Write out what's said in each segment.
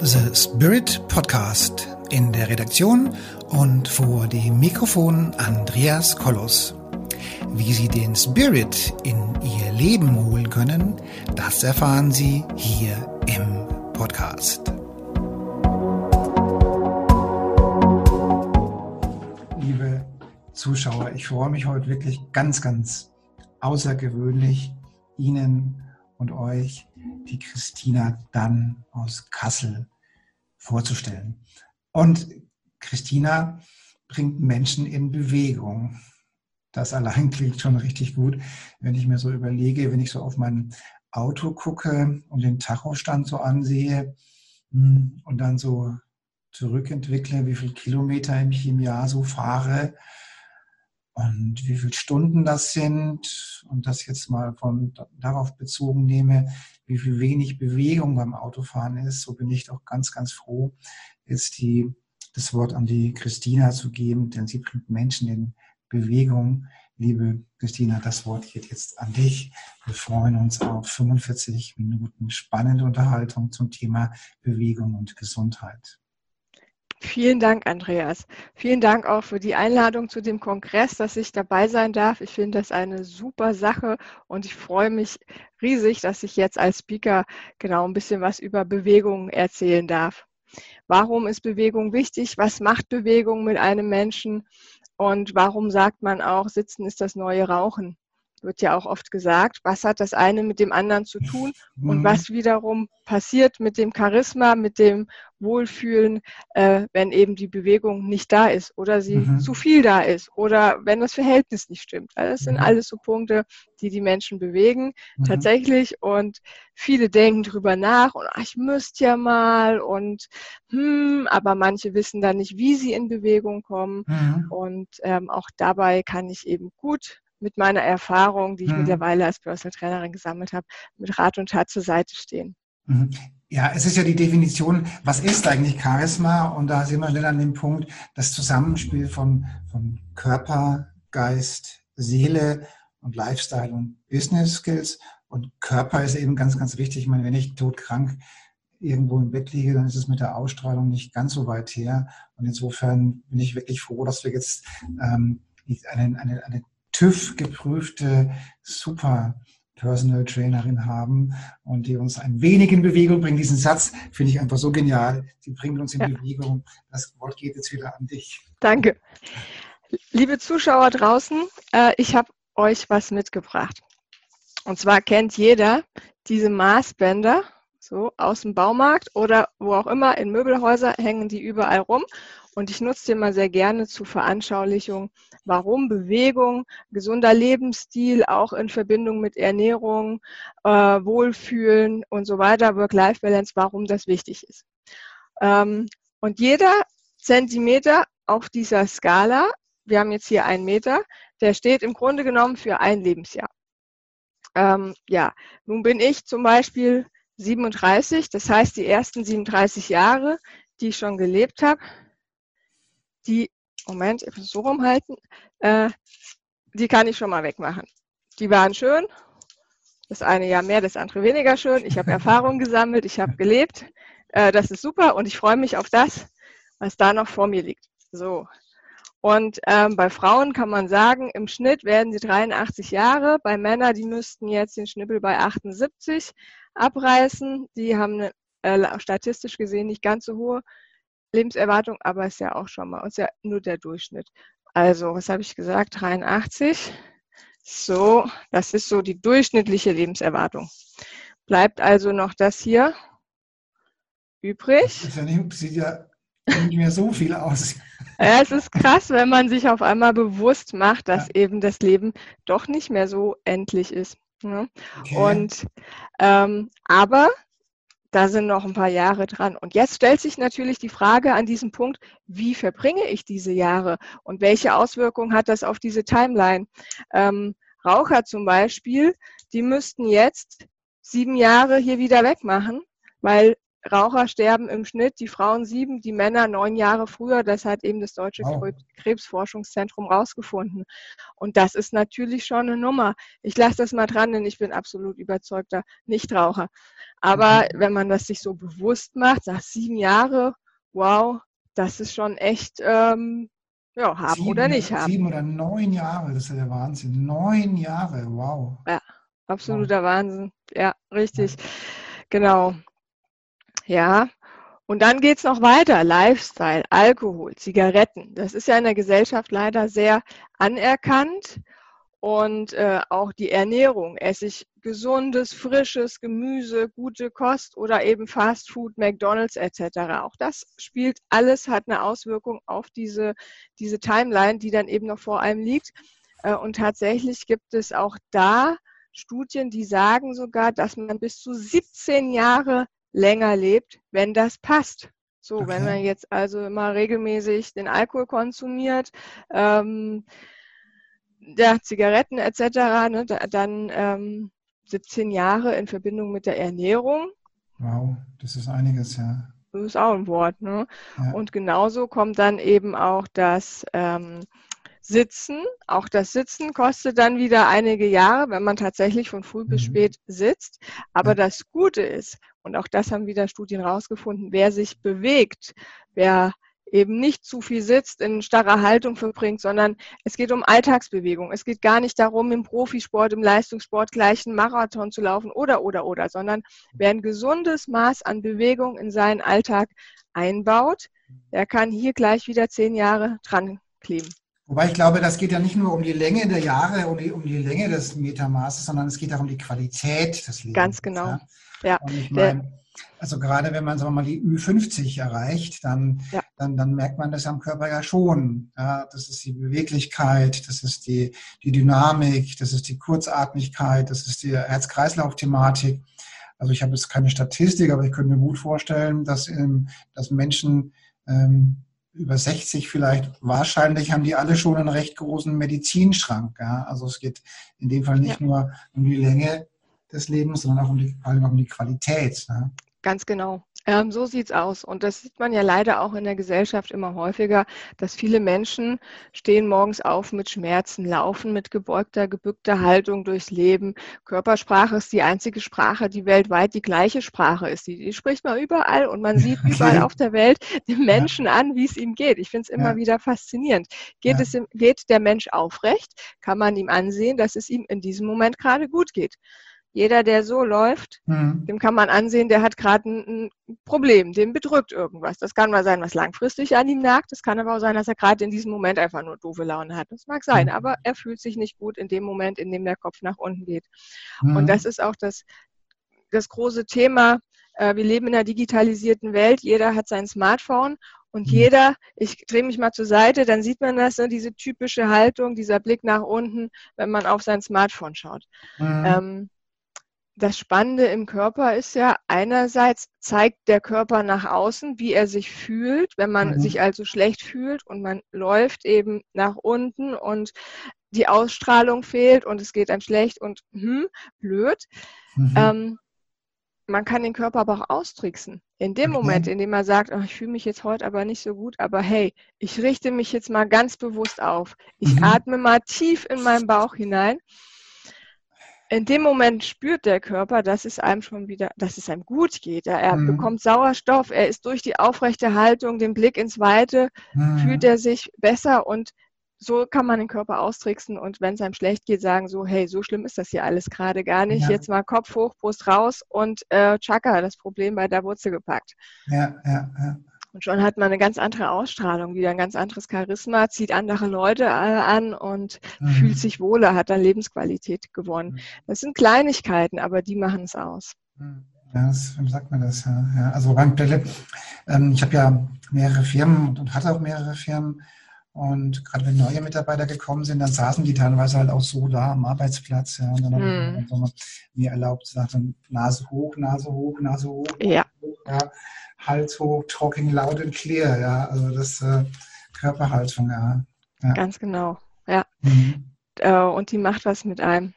The Spirit Podcast. In der Redaktion und vor dem Mikrofon Andreas Kollos. Wie Sie den Spirit in Ihr Leben holen können, das erfahren Sie hier im Podcast. Liebe Zuschauer, ich freue mich heute wirklich ganz, ganz außergewöhnlich, Ihnen und euch die Christina Dann aus Kassel vorzustellen. Und Christina bringt Menschen in Bewegung. Das allein klingt schon richtig gut, wenn ich mir so überlege, wenn ich so auf mein Auto gucke und den Tachostand so ansehe hm, und dann so zurückentwickle, wie viele Kilometer ich im Jahr so fahre, und wie viele Stunden das sind und das jetzt mal von darauf bezogen nehme, wie viel wenig Bewegung beim Autofahren ist, so bin ich doch ganz, ganz froh, jetzt die, das Wort an die Christina zu geben, denn sie bringt Menschen in Bewegung. Liebe Christina, das Wort geht jetzt an dich. Wir freuen uns auf 45 Minuten spannende Unterhaltung zum Thema Bewegung und Gesundheit. Vielen Dank, Andreas. Vielen Dank auch für die Einladung zu dem Kongress, dass ich dabei sein darf. Ich finde das eine super Sache und ich freue mich riesig, dass ich jetzt als Speaker genau ein bisschen was über Bewegung erzählen darf. Warum ist Bewegung wichtig? Was macht Bewegung mit einem Menschen? Und warum sagt man auch, Sitzen ist das neue Rauchen? Wird ja auch oft gesagt, was hat das eine mit dem anderen zu tun und mhm. was wiederum passiert mit dem Charisma, mit dem Wohlfühlen, äh, wenn eben die Bewegung nicht da ist oder sie mhm. zu viel da ist oder wenn das Verhältnis nicht stimmt. Also das sind mhm. alles so Punkte, die die Menschen bewegen mhm. tatsächlich und viele denken drüber nach und ach, ich müsste ja mal und hm, aber manche wissen dann nicht, wie sie in Bewegung kommen mhm. und ähm, auch dabei kann ich eben gut mit meiner Erfahrung, die ich mhm. mittlerweile als Personal Trainerin gesammelt habe, mit Rat und Tat zur Seite stehen. Mhm. Ja, es ist ja die Definition, was ist eigentlich Charisma? Und da sind wir schnell an dem Punkt, das Zusammenspiel von, von Körper, Geist, Seele und Lifestyle und Business Skills. Und Körper ist eben ganz, ganz wichtig. Ich meine, wenn ich todkrank irgendwo im Bett liege, dann ist es mit der Ausstrahlung nicht ganz so weit her. Und insofern bin ich wirklich froh, dass wir jetzt ähm, eine, eine, eine TÜV geprüfte super Personal Trainerin haben und die uns ein wenig in Bewegung bringt. Diesen Satz finde ich einfach so genial. Sie bringt uns in ja. Bewegung. Das Wort geht jetzt wieder an dich. Danke. Liebe Zuschauer draußen, äh, ich habe euch was mitgebracht. Und zwar kennt jeder diese Maßbänder, so aus dem Baumarkt oder wo auch immer, in Möbelhäusern hängen die überall rum. Und ich nutze den mal sehr gerne zur Veranschaulichung, warum Bewegung, gesunder Lebensstil auch in Verbindung mit Ernährung, äh, Wohlfühlen und so weiter, Work-Life-Balance, warum das wichtig ist. Ähm, und jeder Zentimeter auf dieser Skala, wir haben jetzt hier einen Meter, der steht im Grunde genommen für ein Lebensjahr. Ähm, ja, nun bin ich zum Beispiel 37, das heißt die ersten 37 Jahre, die ich schon gelebt habe, die Moment, ich muss so rumhalten, äh, die kann ich schon mal wegmachen. Die waren schön, das eine Jahr mehr, das andere weniger schön. Ich habe Erfahrungen gesammelt, ich habe gelebt. Äh, das ist super und ich freue mich auf das, was da noch vor mir liegt. So. Und ähm, bei Frauen kann man sagen, im Schnitt werden sie 83 Jahre. Bei Männern, die müssten jetzt den Schnippel bei 78 abreißen. Die haben eine, äh, statistisch gesehen nicht ganz so hohe Lebenserwartung, aber ist ja auch schon mal, ist ja nur der Durchschnitt. Also, was habe ich gesagt? 83. So, das ist so die durchschnittliche Lebenserwartung. Bleibt also noch das hier übrig. Das ja nicht, sieht ja nicht mehr so viel aus. Ja, es ist krass, wenn man sich auf einmal bewusst macht, dass ja. eben das Leben doch nicht mehr so endlich ist. Ne? Okay. Und ähm, aber da sind noch ein paar Jahre dran. Und jetzt stellt sich natürlich die Frage an diesem Punkt, wie verbringe ich diese Jahre und welche Auswirkungen hat das auf diese Timeline? Ähm, Raucher zum Beispiel, die müssten jetzt sieben Jahre hier wieder wegmachen, weil Raucher sterben im Schnitt, die Frauen sieben, die Männer neun Jahre früher. Das hat eben das Deutsche wow. Krebsforschungszentrum rausgefunden. Und das ist natürlich schon eine Nummer. Ich lasse das mal dran, denn ich bin absolut überzeugter Nichtraucher. Aber mhm. wenn man das sich so bewusst macht, sagt sieben Jahre, wow, das ist schon echt, ähm, ja, haben sieben, oder nicht haben. Sieben oder neun Jahre, das ist ja der Wahnsinn. Neun Jahre, wow. Ja, absoluter wow. Wahnsinn. Ja, richtig. Genau. Ja. Und dann geht es noch weiter. Lifestyle, Alkohol, Zigaretten. Das ist ja in der Gesellschaft leider sehr anerkannt. Und äh, auch die Ernährung. Esse ich gesundes, frisches Gemüse, gute Kost oder eben Fast Food, McDonalds etc. Auch das spielt alles, hat eine Auswirkung auf diese, diese Timeline, die dann eben noch vor einem liegt. Äh, und tatsächlich gibt es auch da Studien, die sagen sogar, dass man bis zu 17 Jahre länger lebt, wenn das passt. So, okay. wenn man jetzt also immer regelmäßig den Alkohol konsumiert, ähm, ja, Zigaretten etc., ne, dann ähm, 17 Jahre in Verbindung mit der Ernährung. Wow, das ist einiges, ja. Das ist auch ein Wort. Ne? Ja. Und genauso kommt dann eben auch das ähm, Sitzen. Auch das Sitzen kostet dann wieder einige Jahre, wenn man tatsächlich von früh bis mhm. spät sitzt. Aber das Gute ist, und auch das haben wieder Studien rausgefunden, wer sich bewegt, wer eben nicht zu viel sitzt, in starrer Haltung verbringt, sondern es geht um Alltagsbewegung. Es geht gar nicht darum, im Profisport, im Leistungssport gleich einen Marathon zu laufen oder, oder, oder, sondern wer ein gesundes Maß an Bewegung in seinen Alltag einbaut, der kann hier gleich wieder zehn Jahre dran kleben. Wobei ich glaube, das geht ja nicht nur um die Länge der Jahre, um die, um die Länge des Metamaßes, sondern es geht auch um die Qualität des Lebens. Ganz genau. Ja. ja. Meine, also gerade wenn man sagen wir mal die Ü50 erreicht, dann, ja. dann, dann merkt man das am Körper ja schon. Ja, das ist die Beweglichkeit, das ist die, die Dynamik, das ist die Kurzatmigkeit, das ist die Herz-Kreislauf-Thematik. Also ich habe jetzt keine Statistik, aber ich könnte mir gut vorstellen, dass, ähm, dass Menschen ähm, über 60 vielleicht, wahrscheinlich haben die alle schon einen recht großen Medizinschrank. Ja? Also es geht in dem Fall nicht ja. nur um die Länge des Lebens, sondern auch um die, vor allem um die Qualität. Ne? Ganz genau. Ähm, so sieht's aus. Und das sieht man ja leider auch in der Gesellschaft immer häufiger, dass viele Menschen stehen morgens auf mit Schmerzen, laufen mit gebeugter, gebückter Haltung durchs Leben. Körpersprache ist die einzige Sprache, die weltweit die gleiche Sprache ist. Die, die spricht man überall und man sieht überall auf der Welt den Menschen ja. an, wie es ihm geht. Ich finde es immer ja. wieder faszinierend. Geht, ja. es, geht der Mensch aufrecht, kann man ihm ansehen, dass es ihm in diesem Moment gerade gut geht. Jeder, der so läuft, mhm. dem kann man ansehen, der hat gerade ein, ein, Problem, dem bedrückt irgendwas. Das kann mal sein, was langfristig an ihm nagt. Das kann aber auch sein, dass er gerade in diesem Moment einfach nur doofe Laune hat. Das mag sein, mhm. aber er fühlt sich nicht gut in dem Moment, in dem der Kopf nach unten geht. Mhm. Und das ist auch das, das große Thema. Äh, wir leben in einer digitalisierten Welt. Jeder hat sein Smartphone und mhm. jeder, ich drehe mich mal zur Seite, dann sieht man das, ne, diese typische Haltung, dieser Blick nach unten, wenn man auf sein Smartphone schaut. Mhm. Ähm, das Spannende im Körper ist ja, einerseits zeigt der Körper nach außen, wie er sich fühlt, wenn man mhm. sich also schlecht fühlt und man läuft eben nach unten und die Ausstrahlung fehlt und es geht einem schlecht und hm, blöd. Mhm. Ähm, man kann den Körper aber auch austricksen. In dem okay. Moment, in dem man sagt, oh, ich fühle mich jetzt heute aber nicht so gut, aber hey, ich richte mich jetzt mal ganz bewusst auf. Ich mhm. atme mal tief in meinen Bauch hinein in dem Moment spürt der Körper, dass es einem schon wieder, dass es einem gut geht. Er mhm. bekommt Sauerstoff, er ist durch die aufrechte Haltung, den Blick ins Weite, mhm. fühlt er sich besser und so kann man den Körper austricksen und wenn es einem schlecht geht, sagen so, hey, so schlimm ist das hier alles gerade gar nicht. Ja. Jetzt mal Kopf hoch, Brust raus und äh, Chaka, das Problem bei der Wurzel gepackt. Ja, ja, ja. Und schon hat man eine ganz andere Ausstrahlung, wieder ein ganz anderes Charisma, zieht andere Leute äh, an und mhm. fühlt sich wohler, hat dann Lebensqualität gewonnen. Mhm. Das sind Kleinigkeiten, aber die machen es aus. Mhm. Ja, das, wie sagt man das? Ja, ja. Also Bankdelle, ähm, ich habe ja mehrere Firmen und, und, hatte auch mehrere Firmen. Und gerade wenn neue Mitarbeiter gekommen sind, dann saßen die teilweise halt auch so da am Arbeitsplatz. Ja, und dann habe ich mhm. mir erlaubt, sagen, Nase hoch, Nase hoch, Nase hoch. Ja. Hoch, ja. Hals hoch, talking loud and clear, ja, also das äh, Körperhaltung, ja. ja. Ganz genau, ja. Mhm. Äh, und die macht was mit einem.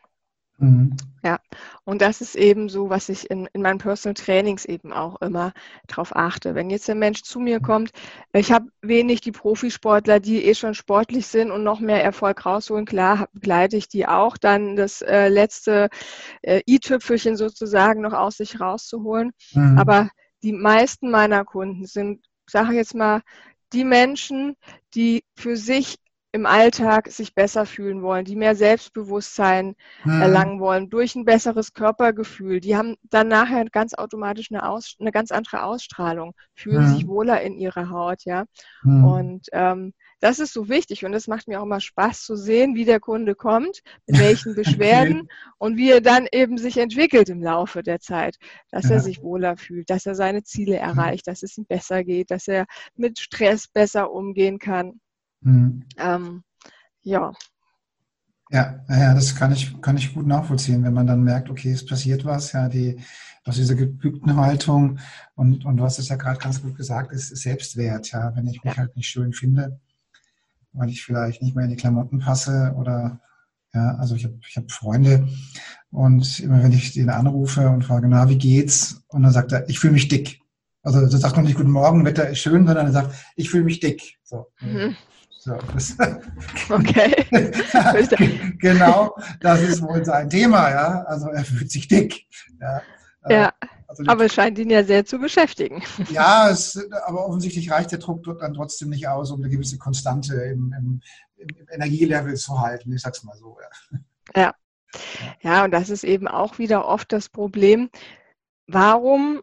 Mhm. Ja, und das ist eben so, was ich in, in meinen Personal Trainings eben auch immer drauf achte. Wenn jetzt der Mensch zu mir kommt, ich habe wenig die Profisportler, die eh schon sportlich sind und noch mehr Erfolg rausholen. Klar begleite ich die auch, dann das äh, letzte äh, i-Tüpfelchen sozusagen noch aus sich rauszuholen. Mhm. Aber die meisten meiner Kunden sind, sage ich jetzt mal, die Menschen, die für sich im Alltag sich besser fühlen wollen, die mehr Selbstbewusstsein mhm. erlangen wollen durch ein besseres Körpergefühl. Die haben dann nachher ganz automatisch eine, Aus, eine ganz andere Ausstrahlung, fühlen mhm. sich wohler in ihrer Haut, ja. Mhm. Und ähm, das ist so wichtig und es macht mir auch immer Spaß zu sehen, wie der Kunde kommt, mit welchen Beschwerden und wie er dann eben sich entwickelt im Laufe der Zeit, dass ja. er sich wohler fühlt, dass er seine Ziele mhm. erreicht, dass es ihm besser geht, dass er mit Stress besser umgehen kann. Mhm. Ähm, ja. Ja, ja, das kann ich, kann ich gut nachvollziehen, wenn man dann merkt, okay, es passiert was, ja, die, aus dieser gebückten Haltung und, und hast es ja gerade ganz gut gesagt, ist Selbstwert, ja, wenn ich mich ja. halt nicht schön finde, weil ich vielleicht nicht mehr in die Klamotten passe oder, ja, also ich habe ich hab Freunde und immer wenn ich den anrufe und frage, na, wie geht's? Und dann sagt er, ich fühle mich dick. Also er sagt noch nicht Guten Morgen, Wetter ist schön, sondern er sagt, ich fühle mich dick. So. Mhm. So, das okay. genau, das ist wohl sein Thema, ja. Also er fühlt sich dick. Ja, ja also aber es scheint ihn ja sehr zu beschäftigen. Ja, es, aber offensichtlich reicht der Druck dann trotzdem nicht aus, um eine gewisse Konstante im, im, im Energielevel zu halten. Ich sag's mal so. Ja. ja. Ja, und das ist eben auch wieder oft das Problem. Warum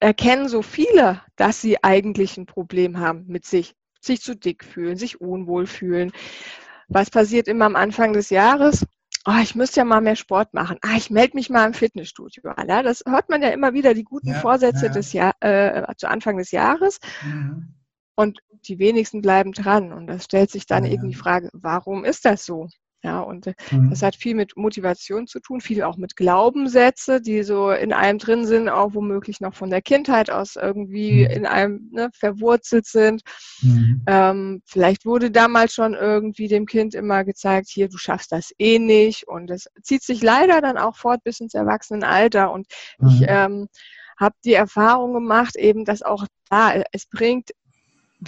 erkennen so viele, dass sie eigentlich ein Problem haben mit sich? sich zu dick fühlen, sich unwohl fühlen. Was passiert immer am Anfang des Jahres? Oh, ich müsste ja mal mehr Sport machen. Ah, ich melde mich mal im Fitnessstudio an. Ja, das hört man ja immer wieder, die guten ja, Vorsätze ja. des Jahr, äh, zu Anfang des Jahres. Mhm. Und die wenigsten bleiben dran. Und das stellt sich dann eben die Frage, warum ist das so? Ja, und äh, mhm. das hat viel mit Motivation zu tun, viel auch mit Glaubenssätze, die so in einem drin sind, auch womöglich noch von der Kindheit aus irgendwie mhm. in einem ne, verwurzelt sind. Mhm. Ähm, vielleicht wurde damals schon irgendwie dem Kind immer gezeigt, hier, du schaffst das eh nicht. Und das zieht sich leider dann auch fort bis ins Erwachsenenalter. Und ich mhm. ähm, habe die Erfahrung gemacht, eben, dass auch da, es bringt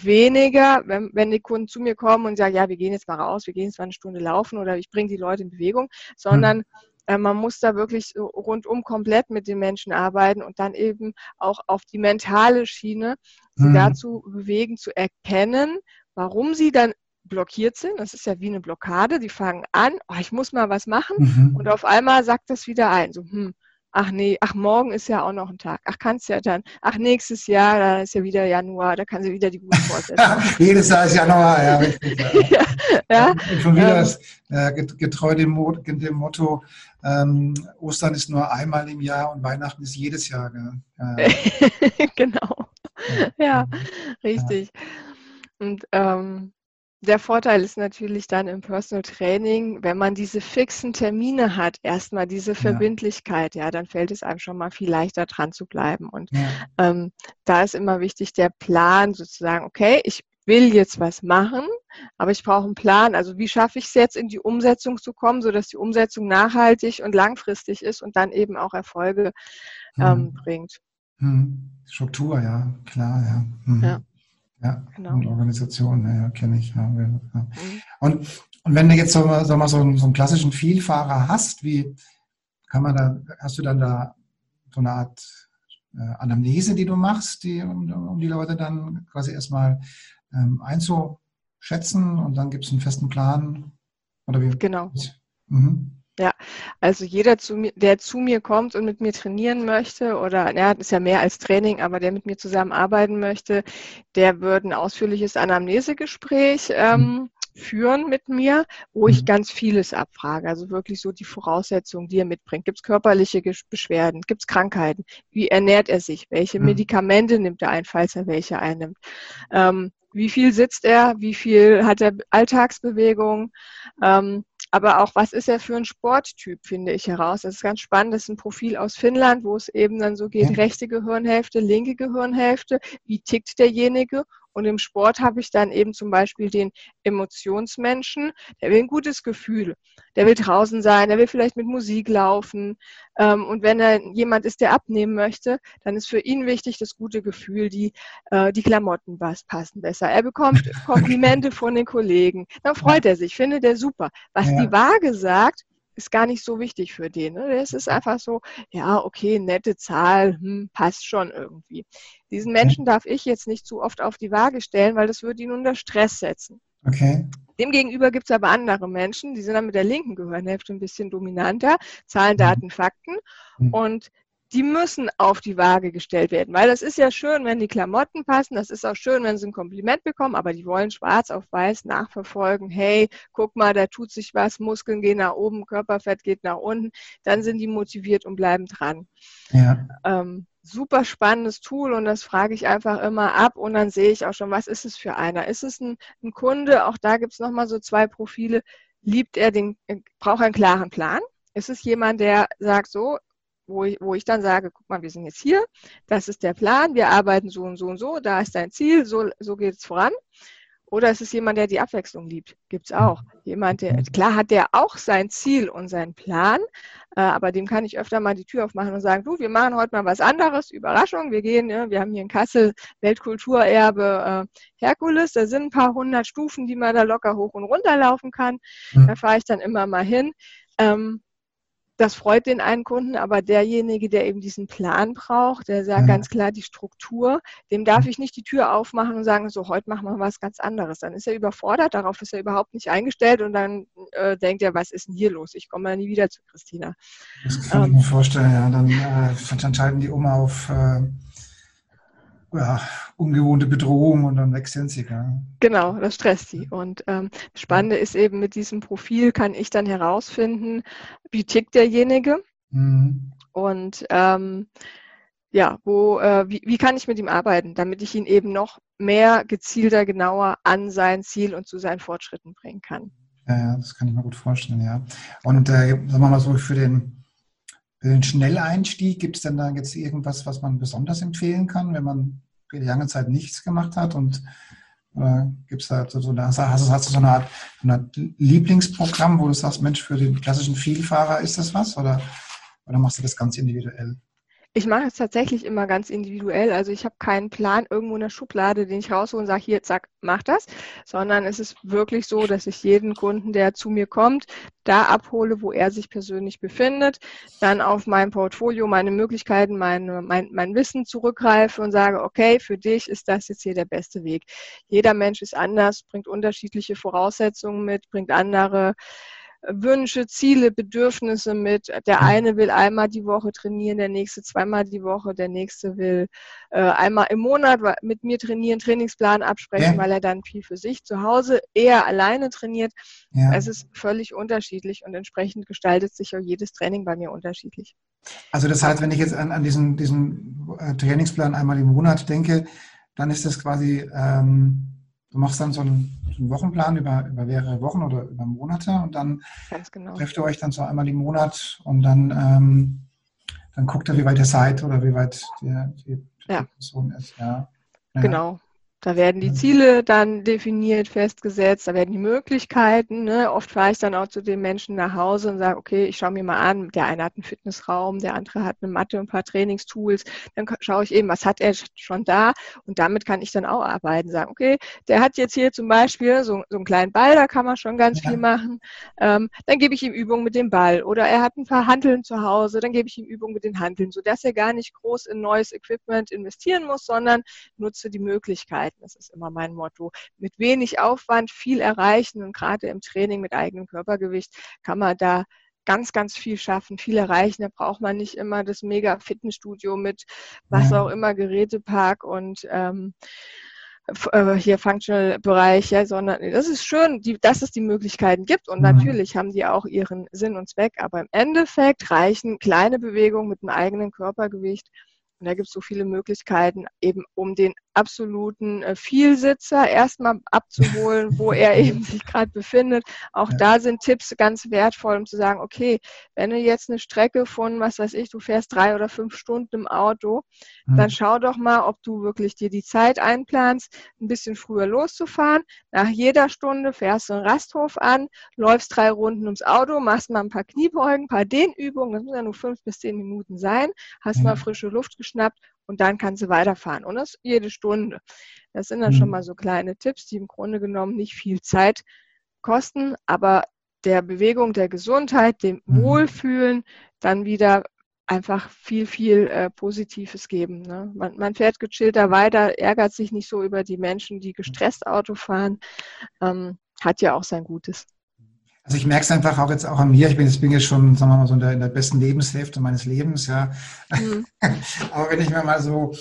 weniger, wenn, wenn die Kunden zu mir kommen und sagen, ja, wir gehen jetzt mal raus, wir gehen jetzt mal eine Stunde laufen oder ich bringe die Leute in Bewegung, sondern mhm. äh, man muss da wirklich so rundum komplett mit den Menschen arbeiten und dann eben auch auf die mentale Schiene sie mhm. dazu bewegen, zu erkennen, warum sie dann blockiert sind. Das ist ja wie eine Blockade. Die fangen an, oh, ich muss mal was machen mhm. und auf einmal sagt das wieder ein. So, hm, ach nee, ach morgen ist ja auch noch ein Tag, ach kannst ja dann, ach nächstes Jahr, da ist ja wieder Januar, da kann sie wieder die guten Vorsätze Jedes Jahr ist Januar, ja, richtig. ja, ja. Und, schon wieder ähm, äh, getreu dem, Mo dem Motto, ähm, Ostern ist nur einmal im Jahr und Weihnachten ist jedes Jahr. Ja. genau, ja, richtig. Und ähm, der Vorteil ist natürlich dann im Personal Training, wenn man diese fixen Termine hat, erstmal diese Verbindlichkeit, ja, dann fällt es einem schon mal viel leichter dran zu bleiben. Und ja. ähm, da ist immer wichtig der Plan sozusagen, okay, ich will jetzt was machen, aber ich brauche einen Plan. Also wie schaffe ich es jetzt in die Umsetzung zu kommen, sodass die Umsetzung nachhaltig und langfristig ist und dann eben auch Erfolge ähm, hm. bringt. Hm. Struktur, ja, klar, ja. Hm. ja. Ja, genau. und Organisation, ja, kenne ich. Ja, ja. Mhm. Und, und wenn du jetzt so, so, mal so, einen, so einen klassischen Vielfahrer hast, wie kann man da, hast du dann da so eine Art äh, Anamnese, die du machst, die, um, um die Leute dann quasi erstmal ähm, einzuschätzen und dann gibt es einen festen Plan? Oder wie? Genau. Mhm. Ja, also jeder, zu mir, der zu mir kommt und mit mir trainieren möchte, oder ja, das ist ja mehr als Training, aber der mit mir zusammenarbeiten möchte, der wird ein ausführliches Anamnesegespräch ähm, mhm. führen mit mir, wo ich mhm. ganz vieles abfrage. Also wirklich so die Voraussetzungen, die er mitbringt. Gibt es körperliche Beschwerden? Gibt es Krankheiten? Wie ernährt er sich? Welche mhm. Medikamente nimmt er ein, falls er welche einnimmt? Ähm, wie viel sitzt er? Wie viel hat er Alltagsbewegung? Ähm, aber auch, was ist er für ein Sporttyp, finde ich heraus. Das ist ganz spannend. Das ist ein Profil aus Finnland, wo es eben dann so geht, ja. rechte Gehirnhälfte, linke Gehirnhälfte. Wie tickt derjenige? Und im Sport habe ich dann eben zum Beispiel den Emotionsmenschen, der will ein gutes Gefühl. Der will draußen sein, der will vielleicht mit Musik laufen. Ähm, und wenn er jemand ist, der abnehmen möchte, dann ist für ihn wichtig das gute Gefühl, die, äh, die Klamotten passen besser. Er bekommt Komplimente von den Kollegen. Dann freut er sich, findet er super. Was ja. die Waage sagt, ist gar nicht so wichtig für den. Ne? Es ist einfach so, ja, okay, nette Zahl, hm, passt schon irgendwie. Diesen Menschen darf ich jetzt nicht zu oft auf die Waage stellen, weil das würde ihn unter Stress setzen. Okay. Demgegenüber gibt es aber andere Menschen, die sind dann mit der linken Gehirnhälfte ein bisschen dominanter, Zahlen, mhm. Daten, Fakten. Mhm. Und die müssen auf die Waage gestellt werden. Weil das ist ja schön, wenn die Klamotten passen, das ist auch schön, wenn sie ein Kompliment bekommen, aber die wollen schwarz auf weiß nachverfolgen. Hey, guck mal, da tut sich was, Muskeln gehen nach oben, Körperfett geht nach unten. Dann sind die motiviert und bleiben dran. Ja. Ähm, super spannendes Tool und das frage ich einfach immer ab und dann sehe ich auch schon, was ist es für einer? Ist es ein, ein Kunde? Auch da gibt es nochmal so zwei Profile. Liebt er den, braucht einen klaren Plan? Ist es jemand, der sagt so, wo ich, wo ich dann sage, guck mal, wir sind jetzt hier, das ist der Plan, wir arbeiten so und so und so, da ist dein Ziel, so, so geht es voran. Oder ist es jemand, der die Abwechslung liebt? Gibt es auch. Jemand, der, klar hat der auch sein Ziel und seinen Plan, äh, aber dem kann ich öfter mal die Tür aufmachen und sagen, du, wir machen heute mal was anderes, Überraschung, wir gehen, ja, wir haben hier in Kassel Weltkulturerbe äh, Herkules, da sind ein paar hundert Stufen, die man da locker hoch und runter laufen kann. Mhm. Da fahre ich dann immer mal hin. Ähm, das freut den einen Kunden, aber derjenige, der eben diesen Plan braucht, der sagt mhm. ganz klar die Struktur, dem darf ich nicht die Tür aufmachen und sagen, so heute machen wir was ganz anderes. Dann ist er überfordert, darauf ist er überhaupt nicht eingestellt und dann äh, denkt er, was ist denn hier los? Ich komme mal nie wieder zu Christina. Das kann ähm, ich mir vorstellen, ja. Dann, äh, dann schalten die um auf äh, ja, ungewohnte Bedrohung und dann wechseln sie. Ja. Genau, das stresst sie. Und ähm, das Spannende ist eben, mit diesem Profil kann ich dann herausfinden, wie tickt derjenige mhm. und ähm, ja, wo, äh, wie, wie kann ich mit ihm arbeiten, damit ich ihn eben noch mehr gezielter, genauer an sein Ziel und zu seinen Fortschritten bringen kann. Ja, das kann ich mir gut vorstellen, ja. Und äh, sagen wir mal so, für den, für den Schnelleinstieg, gibt es denn da jetzt irgendwas, was man besonders empfehlen kann, wenn man lange Zeit nichts gemacht hat und äh, gibt es da so eine, hast, hast du so eine Art, eine Art Lieblingsprogramm, wo du sagst, Mensch, für den klassischen Vielfahrer ist das was oder, oder machst du das ganz individuell? Ich mache es tatsächlich immer ganz individuell. Also ich habe keinen Plan irgendwo in der Schublade, den ich raushole und sage, hier, zack, mach das, sondern es ist wirklich so, dass ich jeden Kunden, der zu mir kommt, da abhole, wo er sich persönlich befindet, dann auf mein Portfolio, meine Möglichkeiten, meine, mein, mein Wissen zurückgreife und sage, okay, für dich ist das jetzt hier der beste Weg. Jeder Mensch ist anders, bringt unterschiedliche Voraussetzungen mit, bringt andere Wünsche, Ziele, Bedürfnisse mit. Der eine will einmal die Woche trainieren, der nächste zweimal die Woche, der nächste will äh, einmal im Monat mit mir trainieren, Trainingsplan absprechen, ja. weil er dann viel für sich zu Hause eher alleine trainiert. Ja. Es ist völlig unterschiedlich und entsprechend gestaltet sich auch jedes Training bei mir unterschiedlich. Also das heißt, wenn ich jetzt an, an diesen, diesen äh, Trainingsplan einmal im Monat denke, dann ist das quasi, ähm, du machst dann so einen einen Wochenplan über, über mehrere Wochen oder über Monate und dann genau. trefft ihr euch dann so einmal im Monat und dann, ähm, dann guckt ihr, wie weit ihr seid oder wie weit die, die, die ja. Person ist. Ja. ja. Genau. Da werden die Ziele dann definiert, festgesetzt, da werden die Möglichkeiten. Ne? Oft fahre ich dann auch zu den Menschen nach Hause und sage, okay, ich schaue mir mal an, der eine hat einen Fitnessraum, der andere hat eine Matte und ein paar Trainingstools. Dann schaue ich eben, was hat er schon da und damit kann ich dann auch arbeiten. Sagen, okay, der hat jetzt hier zum Beispiel so, so einen kleinen Ball, da kann man schon ganz ja. viel machen. Ähm, dann gebe ich ihm Übungen mit dem Ball oder er hat ein paar Handeln zu Hause, dann gebe ich ihm Übungen mit den Handeln, sodass er gar nicht groß in neues Equipment investieren muss, sondern nutze die Möglichkeiten arbeiten. Das ist immer mein Motto. Mit wenig Aufwand viel erreichen und gerade im Training mit eigenem Körpergewicht kann man da ganz, ganz viel schaffen, viel erreichen. Da braucht man nicht immer das mega Fitnessstudio mit was auch immer, Gerätepark und ähm, äh, hier Functional-Bereich, ja, sondern das ist schön, die, dass es die Möglichkeiten gibt und mhm. natürlich haben die auch ihren Sinn und Zweck, aber im Endeffekt reichen kleine Bewegungen mit einem eigenen Körpergewicht Und da gibt es so viele Möglichkeiten, eben um den absoluten äh, Vielsitzer erstmal abzuholen, wo er eben sich gerade befindet. Auch ja. da sind Tipps ganz wertvoll, um zu sagen, okay, wenn du jetzt eine Strecke von, was weiß ich, du fährst drei oder fünf Stunden im Auto, mhm. dann schau doch mal, ob du wirklich dir die Zeit einplanst, ein bisschen früher loszufahren. Nach jeder Stunde fährst du einen Rasthof an, läufst drei Runden ums Auto, machst mal ein paar Kniebeugen, ein paar Dehnübungen, das muss ja nur fünf bis zehn Minuten sein, hast mhm. mal frische Luft geschnappt und dann kannst du weiterfahren. Und das jede Stunde. Das sind dann mhm. schon mal so kleine Tipps, die im Grunde genommen nicht viel Zeit kosten, aber der Bewegung, der Gesundheit, dem mhm. Wohlfühlen dann wieder einfach viel, viel äh, Positives geben. Ne? Man, man, fährt gechillter weiter, ärgert sich nicht so über die Menschen, die gestresst Auto fahren, ähm, hat ja auch sein Gutes. Also ich merke es einfach auch jetzt auch an mir. Ich bin jetzt, bin jetzt schon, sagen wir mal, so in der, in der besten Lebenshälfte meines Lebens, ja. Mhm. Aber wenn ich mir mal so,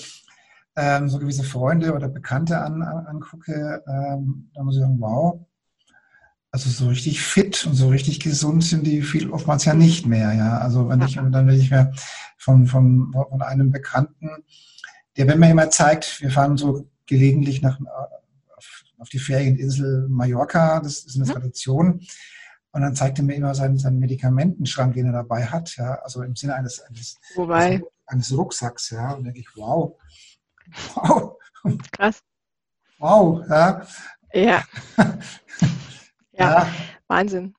ähm, so gewisse Freunde oder Bekannte an, an, angucke, ähm, dann muss ich sagen, wow, also so richtig fit und so richtig gesund sind die viel oftmals ja nicht mehr, ja. Also wenn ich, dann wenn ich mir von, von, von einem Bekannten, der wenn mir immer zeigt, wir fahren so gelegentlich nach, auf, auf die Ferieninsel Mallorca, das ist eine mhm. Und dann zeigt er mir immer seinen, seinen Medikamentenschrank, den er dabei hat, ja, also im Sinne eines, eines, Wobei? eines Rucksacks, ja. Und denke ich, wow, wow. Krass. Wow, ja. Ja. ja, ja. Wahnsinn.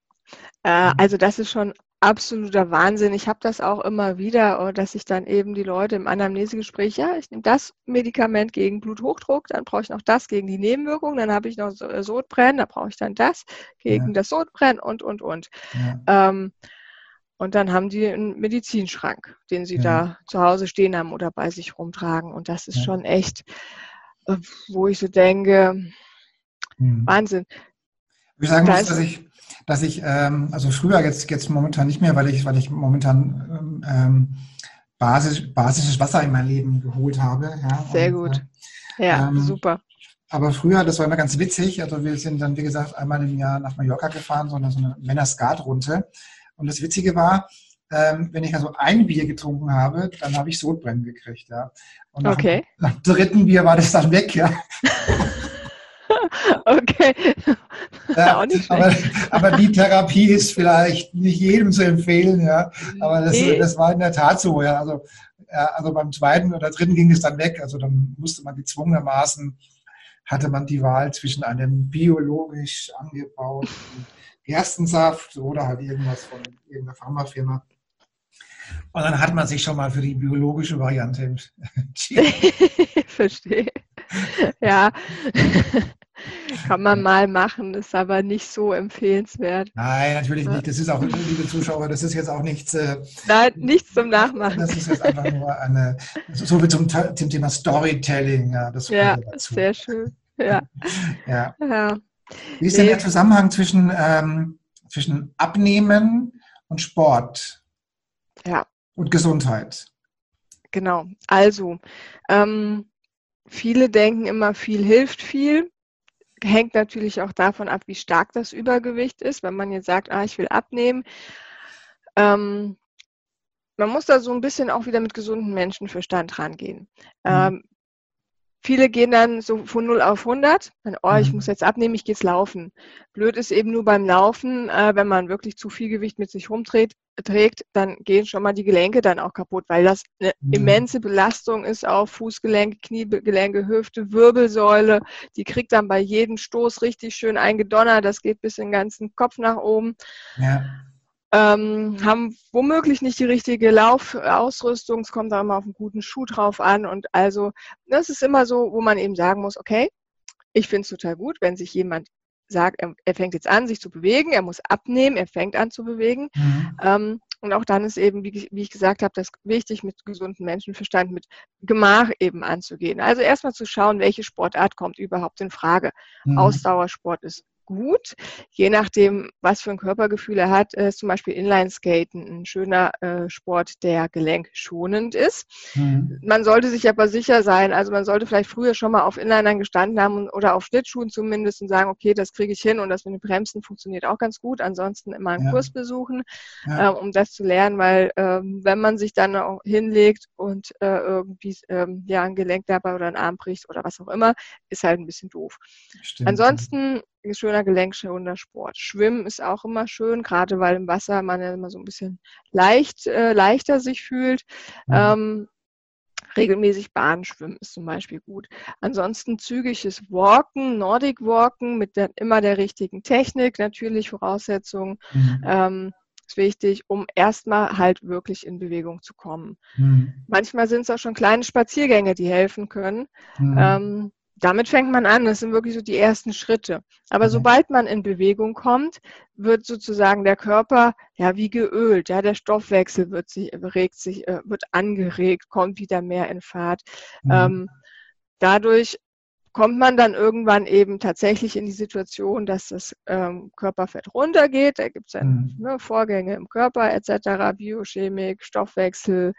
Äh, also das ist schon absoluter Wahnsinn. Ich habe das auch immer wieder, äh, dass ich dann eben die Leute im Anamnesegespräch, ja, ich nehme das Medikament gegen Bluthochdruck, dann brauche ich noch das gegen die Nebenwirkungen, dann habe ich noch äh, Sodbrennen, da brauche ich dann das gegen ja. das Sodbrennen und, und, und. Ja. Ähm, und dann haben die einen Medizinschrank, den sie ja. da zu Hause stehen haben oder bei sich rumtragen. Und das ist schon echt, äh, wo ich so denke, hm. Wahnsinn. Ich sagen muss, dass ich dass ich, ähm, also früher, jetzt, jetzt momentan nicht mehr, weil ich, weil ich momentan ähm, basisch, basisches Wasser in mein Leben geholt habe. Ja, Sehr und, gut. Äh, ja, ähm, super. Aber früher, das war immer ganz witzig, also wir sind dann, wie gesagt, einmal im Jahr nach Mallorca gefahren, so eine, so eine Männer-Skat-Runde. Und das Witzige war, ähm, wenn ich also ein Bier getrunken habe, dann habe ich Sodbrennen gekriegt, ja. Und nach, okay. nach dem dritten Bier war das dann weg, ja. okay. Ja, aber, aber, die Therapie ist vielleicht nicht jedem zu empfehlen, ja. Aber das, nee. das war in der Tat so, ja. Also, ja, also beim zweiten oder dritten ging es dann weg. Also dann musste man gezwungenermaßen, hatte man die Wahl zwischen einem biologisch angebauten Gerstensaft oder halt irgendwas von irgendeiner Pharmafirma. Und dann hat man sich schon mal für die biologische Variante entschieden. Verstehe. Ja. Kann man mal machen, ist aber nicht so empfehlenswert. Nein, natürlich nicht. Das ist auch, liebe Zuschauer, das ist jetzt auch nichts. Äh, Nein, nichts zum Nachmachen. Das ist jetzt einfach nur eine, so wie zum, zum Thema Storytelling. Ja, das ja sehr schön. Ja. ja. ja. Wie ist denn der Zusammenhang zwischen, ähm, zwischen Abnehmen und Sport? Ja. Und Gesundheit? Genau. Also, ähm, viele denken immer, viel hilft viel hängt natürlich auch davon ab, wie stark das Übergewicht ist. Wenn man jetzt sagt, ah, ich will abnehmen, ähm, man muss da so ein bisschen auch wieder mit gesundem Menschenverstand rangehen. Mhm. Ähm, Viele gehen dann so von 0 auf 100, dann, oh, ich mhm. muss jetzt abnehmen, ich gehe jetzt laufen. Blöd ist eben nur beim Laufen, äh, wenn man wirklich zu viel Gewicht mit sich rumträgt, trägt, dann gehen schon mal die Gelenke dann auch kaputt, weil das eine mhm. immense Belastung ist auf Fußgelenke, Kniegelenke, Hüfte, Wirbelsäule. Die kriegt dann bei jedem Stoß richtig schön eingedonnert, das geht bis in den ganzen Kopf nach oben. Ja ähm, haben womöglich nicht die richtige Laufausrüstung. Es kommt da immer auf einen guten Schuh drauf an. Und also, das ist immer so, wo man eben sagen muss, okay, ich finde es total gut, wenn sich jemand sagt, er, er, fängt jetzt an, sich zu bewegen, er muss abnehmen, er fängt an zu bewegen. Mhm. Ähm, und auch dann ist eben, wie, wie ich gesagt habe, das wichtig, mit gesundem Menschenverstand, mit Gemach eben anzugehen. Also erstmal zu schauen, welche Sportart kommt überhaupt in Frage. Mhm. Ausdauersport ist gut. Je nachdem, was für ein Körpergefühl er hat, ist zum Beispiel Inlineskaten ein schöner äh, Sport, der gelenkschonend ist. Mhm. Man sollte sich aber sicher sein, also man sollte vielleicht früher schon mal auf Inlinern gestanden haben oder auf Schlittschuhen zumindest und sagen, okay, das kriege ich hin und das mit den Bremsen funktioniert auch ganz gut. Ansonsten immer einen ja. Kurs besuchen, ja. äh, um das zu lernen, weil äh, wenn man sich dann auch hinlegt und äh, irgendwie ähm, ja ein Gelenk dabei oder ein Arm bricht oder was auch immer, ist halt ein bisschen doof. Stimmt. Ansonsten schöner gelenkschonender Sport. Schwimmen ist auch immer schön, gerade weil im Wasser man ja immer so ein bisschen leicht, äh, leichter sich fühlt. Mhm. Ähm, regelmäßig Bahn schwimmen ist zum Beispiel gut. Ansonsten zügiges Walken, Nordic Walken mit der, immer der richtigen Technik, natürlich Voraussetzungen. Mhm. Ähm, ist wichtig, um erstmal halt wirklich in Bewegung zu kommen. Mhm. Manchmal sind es auch schon kleine Spaziergänge, die helfen können. Mhm. Ähm, damit fängt man an. Das sind wirklich so die ersten Schritte. Aber mhm. sobald man in Bewegung kommt, wird sozusagen der Körper ja wie geölt. Ja, der Stoffwechsel wird sich regt sich, äh, wird angeregt, kommt wieder mehr in Fahrt. Mhm. Ähm, dadurch kommt man dann irgendwann eben tatsächlich in die Situation, dass das ähm, Körperfett runtergeht. Da gibt es dann mhm. ne, Vorgänge im Körper etc., Biochemik, Stoffwechsel.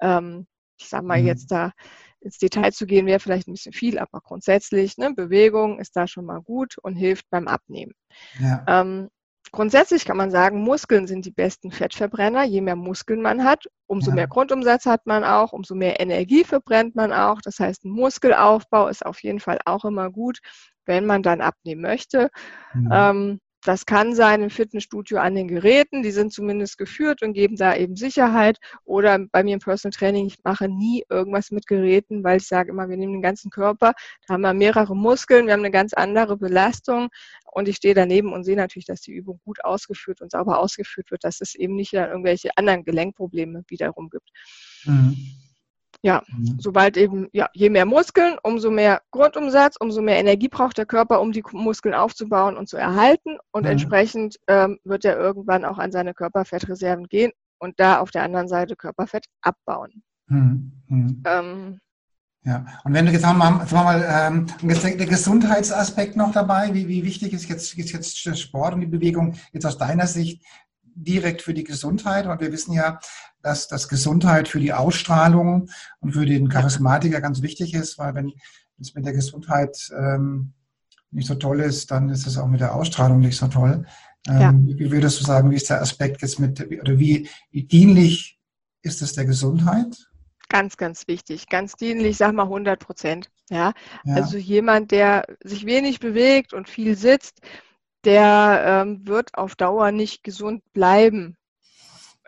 Ähm, ich sag mal mhm. jetzt da ins Detail zu gehen, wäre vielleicht ein bisschen viel, aber grundsätzlich, ne, Bewegung ist da schon mal gut und hilft beim Abnehmen. Ja. Ähm, grundsätzlich kann man sagen, Muskeln sind die besten Fettverbrenner. Je mehr Muskeln man hat, umso ja. mehr Grundumsatz hat man auch, umso mehr Energie verbrennt man auch. Das heißt, Muskelaufbau ist auf jeden Fall auch immer gut, wenn man dann abnehmen möchte. Mhm. Ähm, das kann sein im Fitnessstudio an den Geräten, die sind zumindest geführt und geben da eben Sicherheit. Oder bei mir im Personal Training, ich mache nie irgendwas mit Geräten, weil ich sage immer, wir nehmen den ganzen Körper, da haben wir mehrere Muskeln, wir haben eine ganz andere Belastung und ich stehe daneben und sehe natürlich, dass die Übung gut ausgeführt und sauber ausgeführt wird, dass es eben nicht irgendwelche anderen Gelenkprobleme wiederum gibt. Mhm ja, mhm. sobald eben, ja, je mehr Muskeln, umso mehr Grundumsatz, umso mehr Energie braucht der Körper, um die Muskeln aufzubauen und zu erhalten. Und mhm. entsprechend ähm, wird er irgendwann auch an seine Körperfettreserven gehen und da auf der anderen Seite Körperfett abbauen. Mhm. mhm. Ähm, ja, und wenn du jetzt mal, sagen wir mal ähm, der Gesundheitsaspekt noch dabei, wie, wie wichtig ist jetzt, ist jetzt der Sport und die Bewegung jetzt aus deiner Sicht direkt für die Gesundheit? Und wir wissen ja, dass das Gesundheit für die Ausstrahlung und für den Charismatiker ganz wichtig ist, weil wenn es mit der Gesundheit ähm, nicht so toll ist, dann ist es auch mit der Ausstrahlung nicht so toll. Ähm, ja. Wie würdest du sagen, wie ist der Aspekt jetzt mit, oder wie, wie dienlich ist es der Gesundheit? Ganz, ganz wichtig, ganz dienlich, sag mal 100 Prozent. Ja? ja? also jemand, der sich wenig bewegt und viel sitzt, der ähm, wird auf Dauer nicht gesund bleiben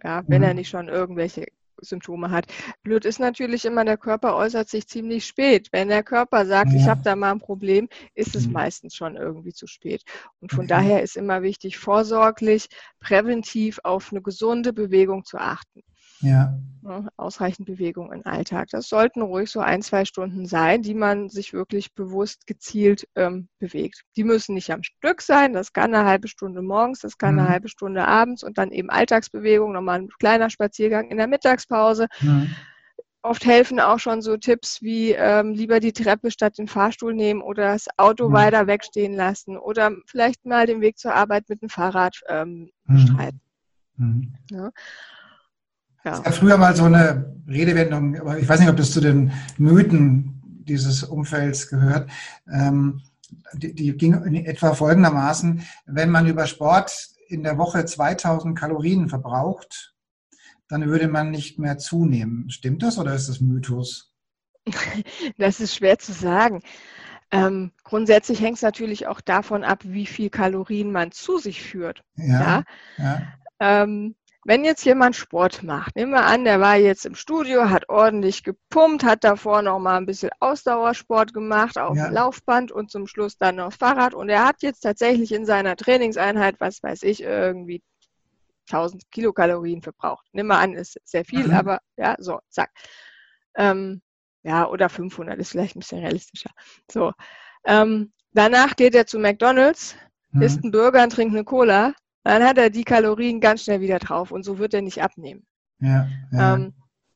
ja, wenn mhm. er nicht schon irgendwelche Symptome hat. Blöd ist natürlich immer, der Körper äußert sich ziemlich spät. Wenn der Körper sagt, ja. ich habe da mal ein Problem, ist es mhm. meistens schon irgendwie zu spät. Und von okay. daher ist immer wichtig, vorsorglich, präventiv auf eine gesunde Bewegung zu achten. Ja. Ne, ausreichend Bewegung im Alltag. Das sollten ruhig so ein, zwei Stunden sein, die man sich wirklich bewusst gezielt ähm, bewegt. Die müssen nicht am Stück sein. Das kann eine halbe Stunde morgens, das kann mhm. eine halbe Stunde abends und dann eben Alltagsbewegung, nochmal ein kleiner Spaziergang in der Mittagspause. Mhm. Oft helfen auch schon so Tipps wie ähm, lieber die Treppe statt den Fahrstuhl nehmen oder das Auto mhm. weiter wegstehen lassen oder vielleicht mal den Weg zur Arbeit mit dem Fahrrad ähm, mhm. bestreiten. Mhm. Ja. Ja. Es gab früher mal so eine Redewendung, aber ich weiß nicht, ob das zu den Mythen dieses Umfelds gehört. Ähm, die, die ging in etwa folgendermaßen, wenn man über Sport in der Woche 2000 Kalorien verbraucht, dann würde man nicht mehr zunehmen. Stimmt das oder ist das Mythos? Das ist schwer zu sagen. Ähm, grundsätzlich hängt es natürlich auch davon ab, wie viel Kalorien man zu sich führt. Ja. ja? ja. Ähm, wenn jetzt jemand Sport macht, nehmen wir an, der war jetzt im Studio, hat ordentlich gepumpt, hat davor noch mal ein bisschen Ausdauersport gemacht auf ja. Laufband und zum Schluss dann noch Fahrrad und er hat jetzt tatsächlich in seiner Trainingseinheit, was weiß ich, irgendwie 1000 Kilokalorien verbraucht. Nehmen wir an, ist sehr viel, mhm. aber ja, so, zack. Ähm, ja, oder 500 ist vielleicht ein bisschen realistischer. So. Ähm, danach geht er zu McDonalds, mhm. isst einen Burger und trinkt eine Cola dann hat er die Kalorien ganz schnell wieder drauf und so wird er nicht abnehmen. Ja, ja. Ähm,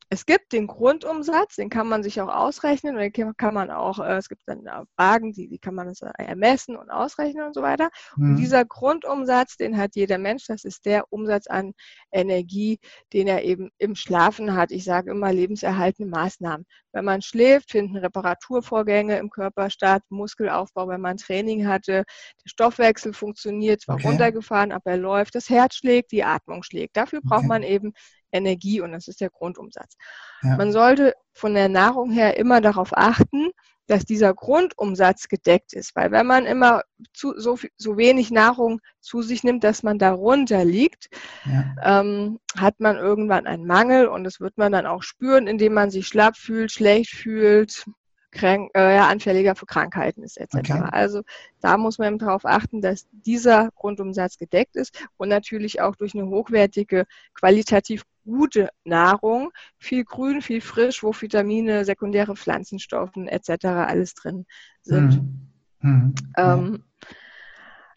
es gibt den Grundumsatz, den kann man sich auch ausrechnen und den kann man auch, äh, es gibt dann Wagen, die, die kann man ermessen und ausrechnen und so weiter. Mhm. Und dieser Grundumsatz, den hat jeder Mensch, das ist der Umsatz an Energie, den er eben im Schlafen hat. Ich sage immer lebenserhaltende Maßnahmen. Wenn man schläft, finden Reparaturvorgänge im Körper statt, Muskelaufbau, wenn man Training hatte, der Stoffwechsel funktioniert, zwar okay. runtergefahren, aber er läuft, das Herz schlägt, die Atmung schlägt. Dafür braucht okay. man eben Energie und das ist der Grundumsatz. Ja. Man sollte von der Nahrung her immer darauf achten, dass dieser Grundumsatz gedeckt ist, weil wenn man immer zu, so, so wenig Nahrung zu sich nimmt, dass man darunter liegt, ja. ähm, hat man irgendwann einen Mangel und das wird man dann auch spüren, indem man sich schlapp fühlt, schlecht fühlt, kränk, äh, anfälliger für Krankheiten ist etc. Okay. Also da muss man darauf achten, dass dieser Grundumsatz gedeckt ist und natürlich auch durch eine hochwertige, qualitativ gute Nahrung, viel Grün, viel frisch, wo Vitamine, sekundäre Pflanzenstoffen etc. alles drin sind. Mhm. Mhm. Ähm,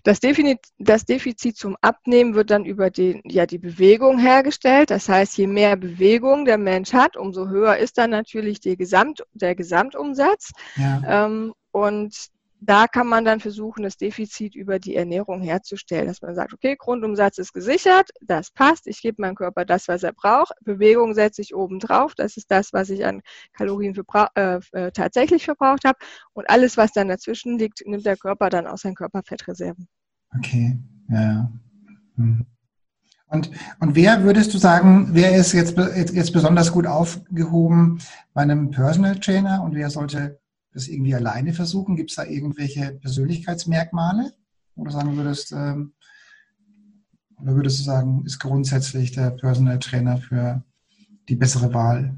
das, Defizit, das Defizit zum Abnehmen wird dann über die, ja, die Bewegung hergestellt. Das heißt, je mehr Bewegung der Mensch hat, umso höher ist dann natürlich Gesamt, der Gesamtumsatz. Ja. Ähm, und da kann man dann versuchen, das Defizit über die Ernährung herzustellen, dass man sagt, okay, Grundumsatz ist gesichert, das passt, ich gebe meinem Körper das, was er braucht, Bewegung setze ich oben drauf, das ist das, was ich an Kalorien äh, äh, tatsächlich verbraucht habe und alles, was dann dazwischen liegt, nimmt der Körper dann aus seinen Körperfettreserven. Okay, ja. Hm. Und, und wer würdest du sagen, wer ist jetzt, jetzt, jetzt besonders gut aufgehoben bei einem Personal Trainer und wer sollte das irgendwie alleine versuchen? Gibt es da irgendwelche Persönlichkeitsmerkmale? Oder sagen würdest, ähm, oder würdest du sagen, ist grundsätzlich der Personal Trainer für die bessere Wahl?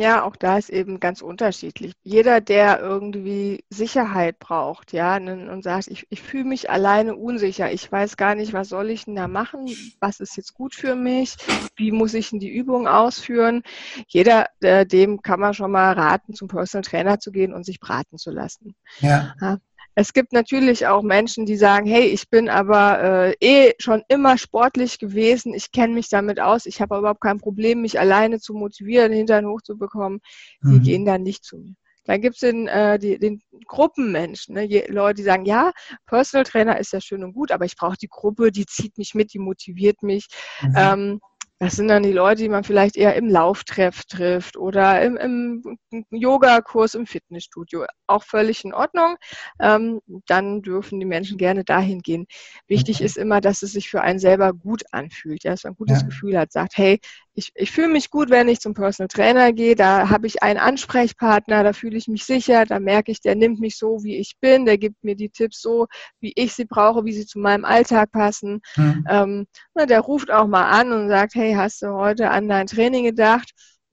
Ja, auch da ist eben ganz unterschiedlich. Jeder, der irgendwie Sicherheit braucht, ja, und sagt, ich, ich fühle mich alleine unsicher, ich weiß gar nicht, was soll ich denn da machen, was ist jetzt gut für mich, wie muss ich denn die Übung ausführen. Jeder, äh, dem kann man schon mal raten, zum Personal Trainer zu gehen und sich beraten zu lassen. Ja. ja es gibt natürlich auch Menschen, die sagen, hey, ich bin aber äh, eh schon immer sportlich gewesen, ich kenne mich damit aus, ich habe überhaupt kein Problem, mich alleine zu motivieren, hintern hochzubekommen. Die mhm. gehen dann nicht zu mir. Dann gibt es den, äh, die, den Gruppenmenschen, ne? Je, Leute, die sagen, ja, Personal Trainer ist ja schön und gut, aber ich brauche die Gruppe, die zieht mich mit, die motiviert mich. Mhm. Ähm, das sind dann die Leute, die man vielleicht eher im Lauftreff trifft oder im, im Yogakurs im Fitnessstudio. Auch völlig in Ordnung. Ähm, dann dürfen die Menschen gerne dahin gehen. Wichtig okay. ist immer, dass es sich für einen selber gut anfühlt, ja, dass man ein gutes ja. Gefühl hat, sagt, hey, ich, ich fühle mich gut, wenn ich zum Personal Trainer gehe. Da habe ich einen Ansprechpartner, da fühle ich mich sicher, da merke ich, der nimmt mich so, wie ich bin, der gibt mir die Tipps so, wie ich sie brauche, wie sie zu meinem Alltag passen. Mhm. Ähm, na, der ruft auch mal an und sagt, hey, hast du heute an dein Training gedacht?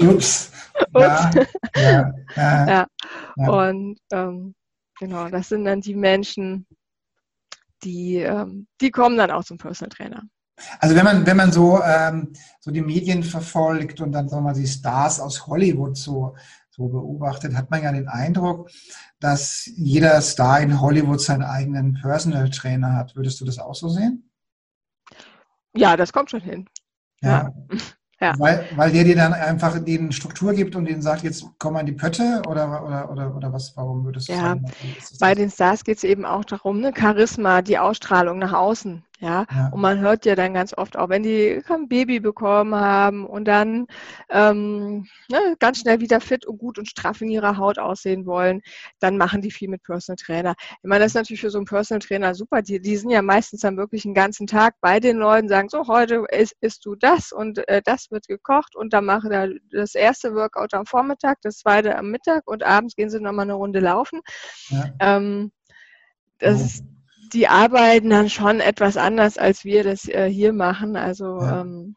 Ups. Ups. Ja, ja, ja. ja. Und ähm, genau, das sind dann die Menschen, die, ähm, die kommen dann auch zum Personal Trainer. Also wenn man, wenn man so, ähm, so die Medien verfolgt und dann sagen wir mal die Stars aus Hollywood so, so beobachtet, hat man ja den Eindruck, dass jeder Star in Hollywood seinen eigenen Personal Trainer hat. Würdest du das auch so sehen? Ja, das kommt schon hin. Ja. ja. Ja. Weil, weil der dir dann einfach den Struktur gibt und den sagt, jetzt komm an die Pötte oder, oder, oder, oder was, warum würdest du ja. sagen? Bei den Stars geht es eben auch darum, ne? Charisma, die Ausstrahlung nach außen. Ja? ja? und man hört ja dann ganz oft auch, wenn die ein Baby bekommen haben und dann ähm, ne, ganz schnell wieder fit und gut und straff in ihrer Haut aussehen wollen, dann machen die viel mit Personal Trainer. Ich meine, das ist natürlich für so einen Personal Trainer super. Die, die sind ja meistens dann wirklich einen ganzen Tag bei den Leuten, sagen so, heute isst, isst du das und äh, das wird gekocht und dann machen da das erste Workout am Vormittag, das zweite am Mittag und abends gehen sie nochmal eine Runde laufen. Ja. Ähm, das, die arbeiten dann schon etwas anders, als wir das äh, hier machen. Also ja. Ähm,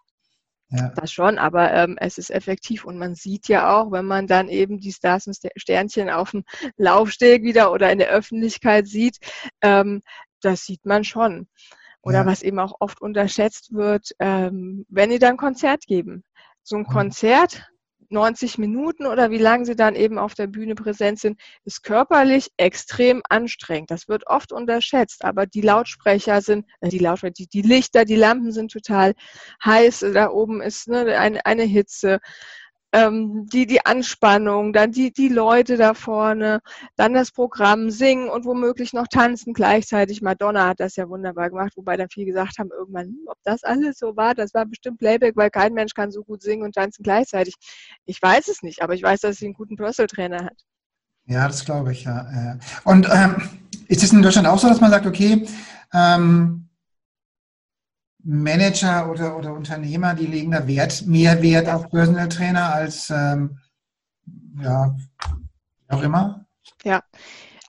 ja. das schon, aber ähm, es ist effektiv und man sieht ja auch, wenn man dann eben die Stars und Sternchen auf dem Laufsteg wieder oder in der Öffentlichkeit sieht, ähm, das sieht man schon. Oder ja. was eben auch oft unterschätzt wird, ähm, wenn die dann Konzert geben. So ein Konzert, 90 Minuten oder wie lange sie dann eben auf der Bühne präsent sind, ist körperlich extrem anstrengend. Das wird oft unterschätzt, aber die Lautsprecher sind, äh, die Lautsprecher, die, die Lichter, die Lampen sind total heiß, da oben ist ne, eine, eine Hitze ähm, die, die Anspannung, dann die, die Leute da vorne, dann das Programm singen und womöglich noch tanzen gleichzeitig. Madonna hat das ja wunderbar gemacht, wobei dann viele gesagt haben, irgendwann, hm, ob das alles so war, das war bestimmt Playback, weil kein Mensch kann so gut singen und tanzen gleichzeitig. Ich weiß es nicht, aber ich weiß, dass sie einen guten Personal Trainer hat. Ja, das glaube ich, ja. Und ähm, ist es in Deutschland auch so, dass man sagt, okay, ähm, Manager oder, oder Unternehmer, die legen da Wert, mehr Wert auf Personal Trainer als ähm, ja, auch immer? Ja,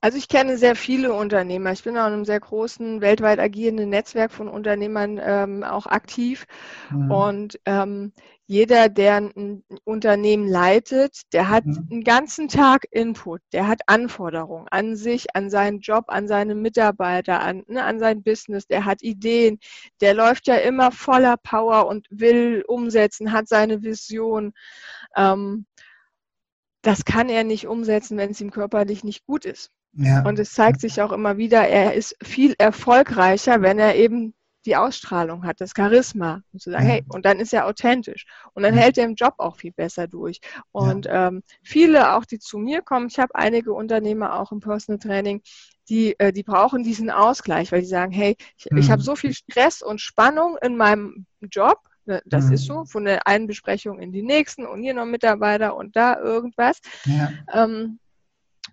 also ich kenne sehr viele Unternehmer. Ich bin auch in einem sehr großen, weltweit agierenden Netzwerk von Unternehmern ähm, auch aktiv. Mhm. Und ähm, jeder, der ein Unternehmen leitet, der hat mhm. einen ganzen Tag Input, der hat Anforderungen an sich, an seinen Job, an seine Mitarbeiter, an, ne, an sein Business, der hat Ideen, der läuft ja immer voller Power und will umsetzen, hat seine Vision. Ähm, das kann er nicht umsetzen, wenn es ihm körperlich nicht gut ist. Ja. Und es zeigt sich auch immer wieder, er ist viel erfolgreicher, wenn er eben die Ausstrahlung hat, das Charisma. Und zu sagen, ja. hey, und dann ist er authentisch. Und dann ja. hält er im Job auch viel besser durch. Und ähm, viele auch, die zu mir kommen, ich habe einige Unternehmer auch im Personal Training, die, äh, die brauchen diesen Ausgleich, weil die sagen, hey, ich, mhm. ich habe so viel Stress und Spannung in meinem Job, ne, das mhm. ist so, von der einen Besprechung in die nächsten und hier noch Mitarbeiter und da irgendwas. Ja. Ähm,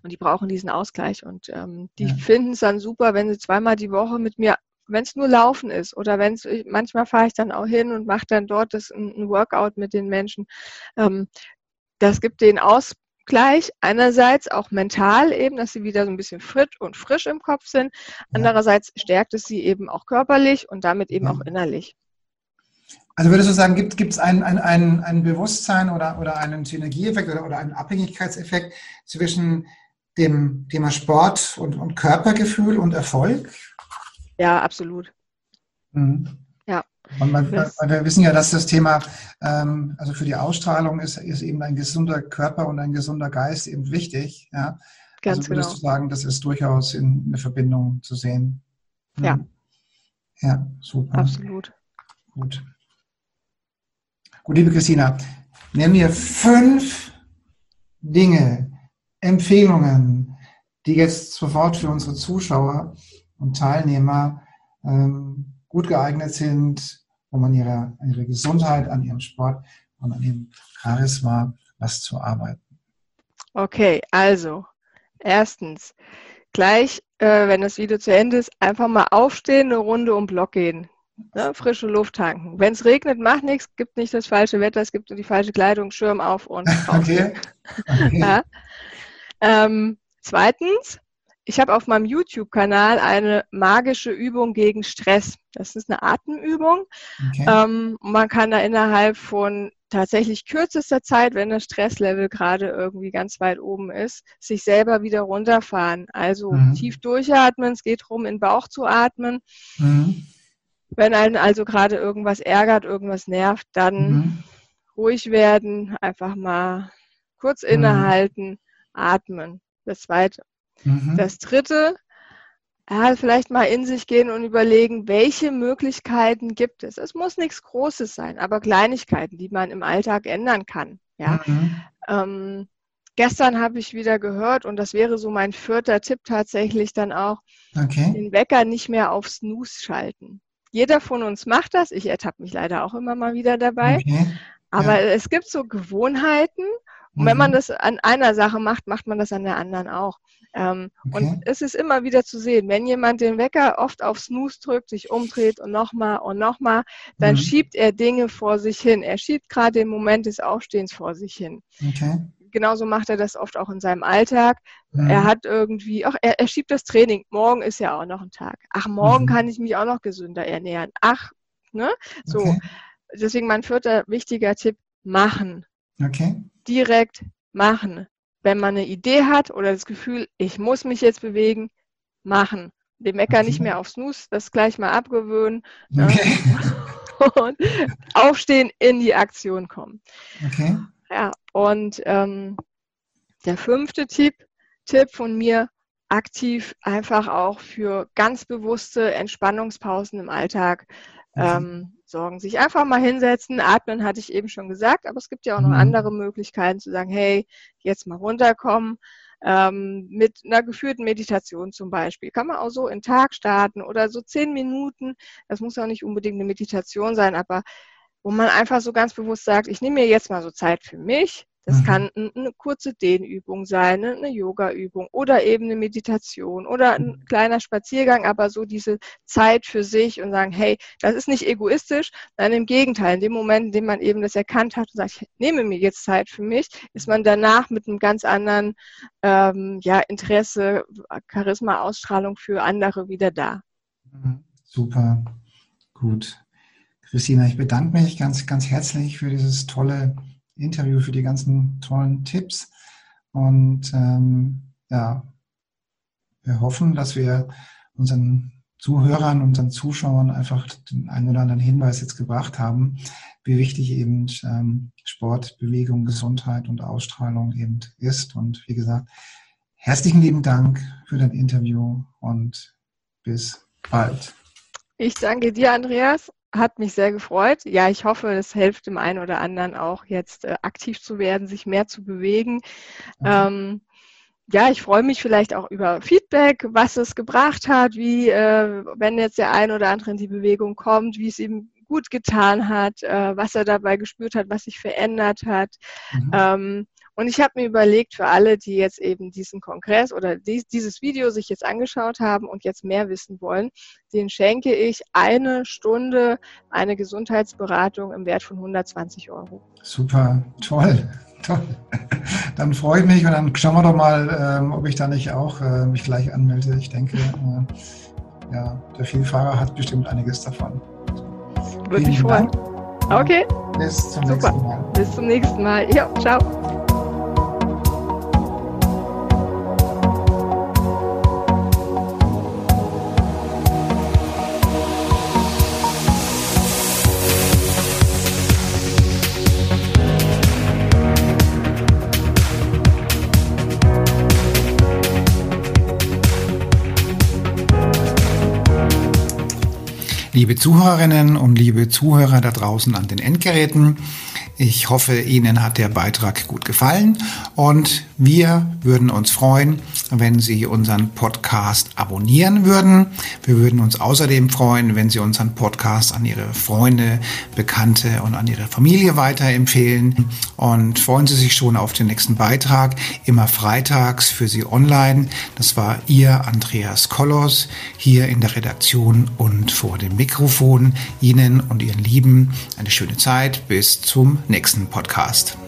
und die brauchen diesen Ausgleich und ähm, die ja. finden es dann super, wenn sie zweimal die Woche mit mir, wenn es nur Laufen ist oder wenn es, manchmal fahre ich dann auch hin und mache dann dort das, ein, Workout mit den Menschen. Ähm, das gibt den Ausgleich einerseits auch mental eben, dass sie wieder so ein bisschen frisch und frisch im Kopf sind. Andererseits stärkt es sie eben auch körperlich und damit eben auch innerlich. Also würdest du sagen, gibt es ein, ein, ein, ein Bewusstsein oder, oder einen Synergieeffekt oder, oder einen Abhängigkeitseffekt zwischen dem Thema Sport und, und Körpergefühl und Erfolg? Ja, absolut. Mhm. Ja. Und man, wir wissen ja, dass das Thema, ähm, also für die Ausstrahlung ist, ist eben ein gesunder Körper und ein gesunder Geist eben wichtig. Ja? Ganz also würdest genau. du sagen, das ist durchaus in eine Verbindung zu sehen? Mhm. Ja. Ja, super. Absolut. Gut. Gut, liebe Christina, nenn mir fünf Dinge, Empfehlungen, die jetzt sofort für unsere Zuschauer und Teilnehmer ähm, gut geeignet sind, um an ihrer, an ihrer Gesundheit, an ihrem Sport und an ihrem Charisma was zu arbeiten. Okay, also erstens, gleich, äh, wenn das Video zu Ende ist, einfach mal aufstehen, eine Runde um Block gehen. Ne, frische Luft tanken. Wenn es regnet, macht nichts, gibt nicht das falsche Wetter, es gibt nur die falsche Kleidung, Schirm auf und okay. okay. Ja. Ähm, zweitens, ich habe auf meinem YouTube-Kanal eine magische Übung gegen Stress. Das ist eine Atemübung. Okay. Ähm, man kann da innerhalb von tatsächlich kürzester Zeit, wenn das Stresslevel gerade irgendwie ganz weit oben ist, sich selber wieder runterfahren. Also mhm. tief durchatmen, es geht darum, in den Bauch zu atmen. Mhm. Wenn einen also gerade irgendwas ärgert, irgendwas nervt, dann mhm. ruhig werden, einfach mal kurz mhm. innehalten atmen. Das zweite. Mhm. Das dritte, ja, vielleicht mal in sich gehen und überlegen, welche Möglichkeiten gibt es. Es muss nichts Großes sein, aber Kleinigkeiten, die man im Alltag ändern kann. Ja. Mhm. Ähm, gestern habe ich wieder gehört, und das wäre so mein vierter Tipp tatsächlich dann auch, okay. den Wecker nicht mehr auf Snooze schalten. Jeder von uns macht das. Ich ertappe mich leider auch immer mal wieder dabei. Okay. Aber ja. es gibt so Gewohnheiten und wenn man mhm. das an einer Sache macht, macht man das an der anderen auch. Ähm, okay. Und es ist immer wieder zu sehen, wenn jemand den Wecker oft auf Snooze drückt, sich umdreht und nochmal und nochmal, dann mhm. schiebt er Dinge vor sich hin. Er schiebt gerade den Moment des Aufstehens vor sich hin. Okay. Genauso macht er das oft auch in seinem Alltag. Mhm. Er hat irgendwie, ach, er, er, schiebt das Training. Morgen ist ja auch noch ein Tag. Ach, morgen mhm. kann ich mich auch noch gesünder ernähren. Ach, ne? So. Okay. Deswegen mein vierter wichtiger Tipp, machen. Okay direkt machen. Wenn man eine Idee hat oder das Gefühl, ich muss mich jetzt bewegen, machen. Den Mecker okay. nicht mehr aufs Nuss, das gleich mal abgewöhnen. Ne? Okay. und aufstehen, in die Aktion kommen. Okay. Ja, und ähm, der fünfte Tipp, Tipp von mir, aktiv einfach auch für ganz bewusste Entspannungspausen im Alltag mhm. Ähm, sorgen. Sich einfach mal hinsetzen, atmen hatte ich eben schon gesagt, aber es gibt ja auch noch mhm. andere Möglichkeiten zu sagen, hey, jetzt mal runterkommen. Ähm, mit einer geführten Meditation zum Beispiel. Kann man auch so in den Tag starten oder so zehn Minuten. Das muss auch nicht unbedingt eine Meditation sein, aber wo man einfach so ganz bewusst sagt, ich nehme mir jetzt mal so Zeit für mich, das mhm. kann eine kurze Dehnübung sein, ne, eine Yoga-Übung oder eben eine Meditation oder ein mhm. kleiner Spaziergang, aber so diese Zeit für sich und sagen, hey, das ist nicht egoistisch, nein, im Gegenteil, in dem Moment, in dem man eben das erkannt hat und sagt, ich nehme mir jetzt Zeit für mich, ist man danach mit einem ganz anderen ähm, ja, Interesse, Charisma, Ausstrahlung für andere wieder da. Mhm. Super, gut. Christina, ich bedanke mich ganz, ganz herzlich für dieses tolle Interview, für die ganzen tollen Tipps. Und ähm, ja, wir hoffen, dass wir unseren Zuhörern, unseren Zuschauern einfach den einen oder anderen Hinweis jetzt gebracht haben, wie wichtig eben ähm, Sport, Bewegung, Gesundheit und Ausstrahlung eben ist. Und wie gesagt, herzlichen lieben Dank für dein Interview und bis bald. Ich danke dir, Andreas, hat mich sehr gefreut. Ja, ich hoffe, es hilft dem einen oder anderen auch jetzt äh, aktiv zu werden, sich mehr zu bewegen. Mhm. Ähm, ja, ich freue mich vielleicht auch über Feedback, was es gebracht hat, wie, äh, wenn jetzt der ein oder andere in die Bewegung kommt, wie es ihm gut getan hat, äh, was er dabei gespürt hat, was sich verändert hat. Mhm. Ähm, und ich habe mir überlegt, für alle, die jetzt eben diesen Kongress oder dies, dieses Video sich jetzt angeschaut haben und jetzt mehr wissen wollen, den schenke ich eine Stunde eine Gesundheitsberatung im Wert von 120 Euro. Super, toll. Toll. Dann freue ich mich und dann schauen wir doch mal, ähm, ob ich da nicht auch äh, mich gleich anmelde. Ich denke, äh, ja, der Vielfahrer hat bestimmt einiges davon. Würde mich freuen. Okay. Bis zum Super. nächsten Mal. Bis zum nächsten Mal. Ja, ciao. Liebe Zuhörerinnen und liebe Zuhörer da draußen an den Endgeräten, ich hoffe, Ihnen hat der Beitrag gut gefallen und wir würden uns freuen, wenn Sie unseren Podcast abonnieren würden. Wir würden uns außerdem freuen, wenn Sie unseren Podcast an Ihre Freunde, Bekannte und an Ihre Familie weiterempfehlen. Und freuen Sie sich schon auf den nächsten Beitrag, immer freitags für Sie online. Das war Ihr Andreas Kollos hier in der Redaktion und vor dem Mikrofon. Ihnen und Ihren Lieben eine schöne Zeit. Bis zum nächsten Podcast.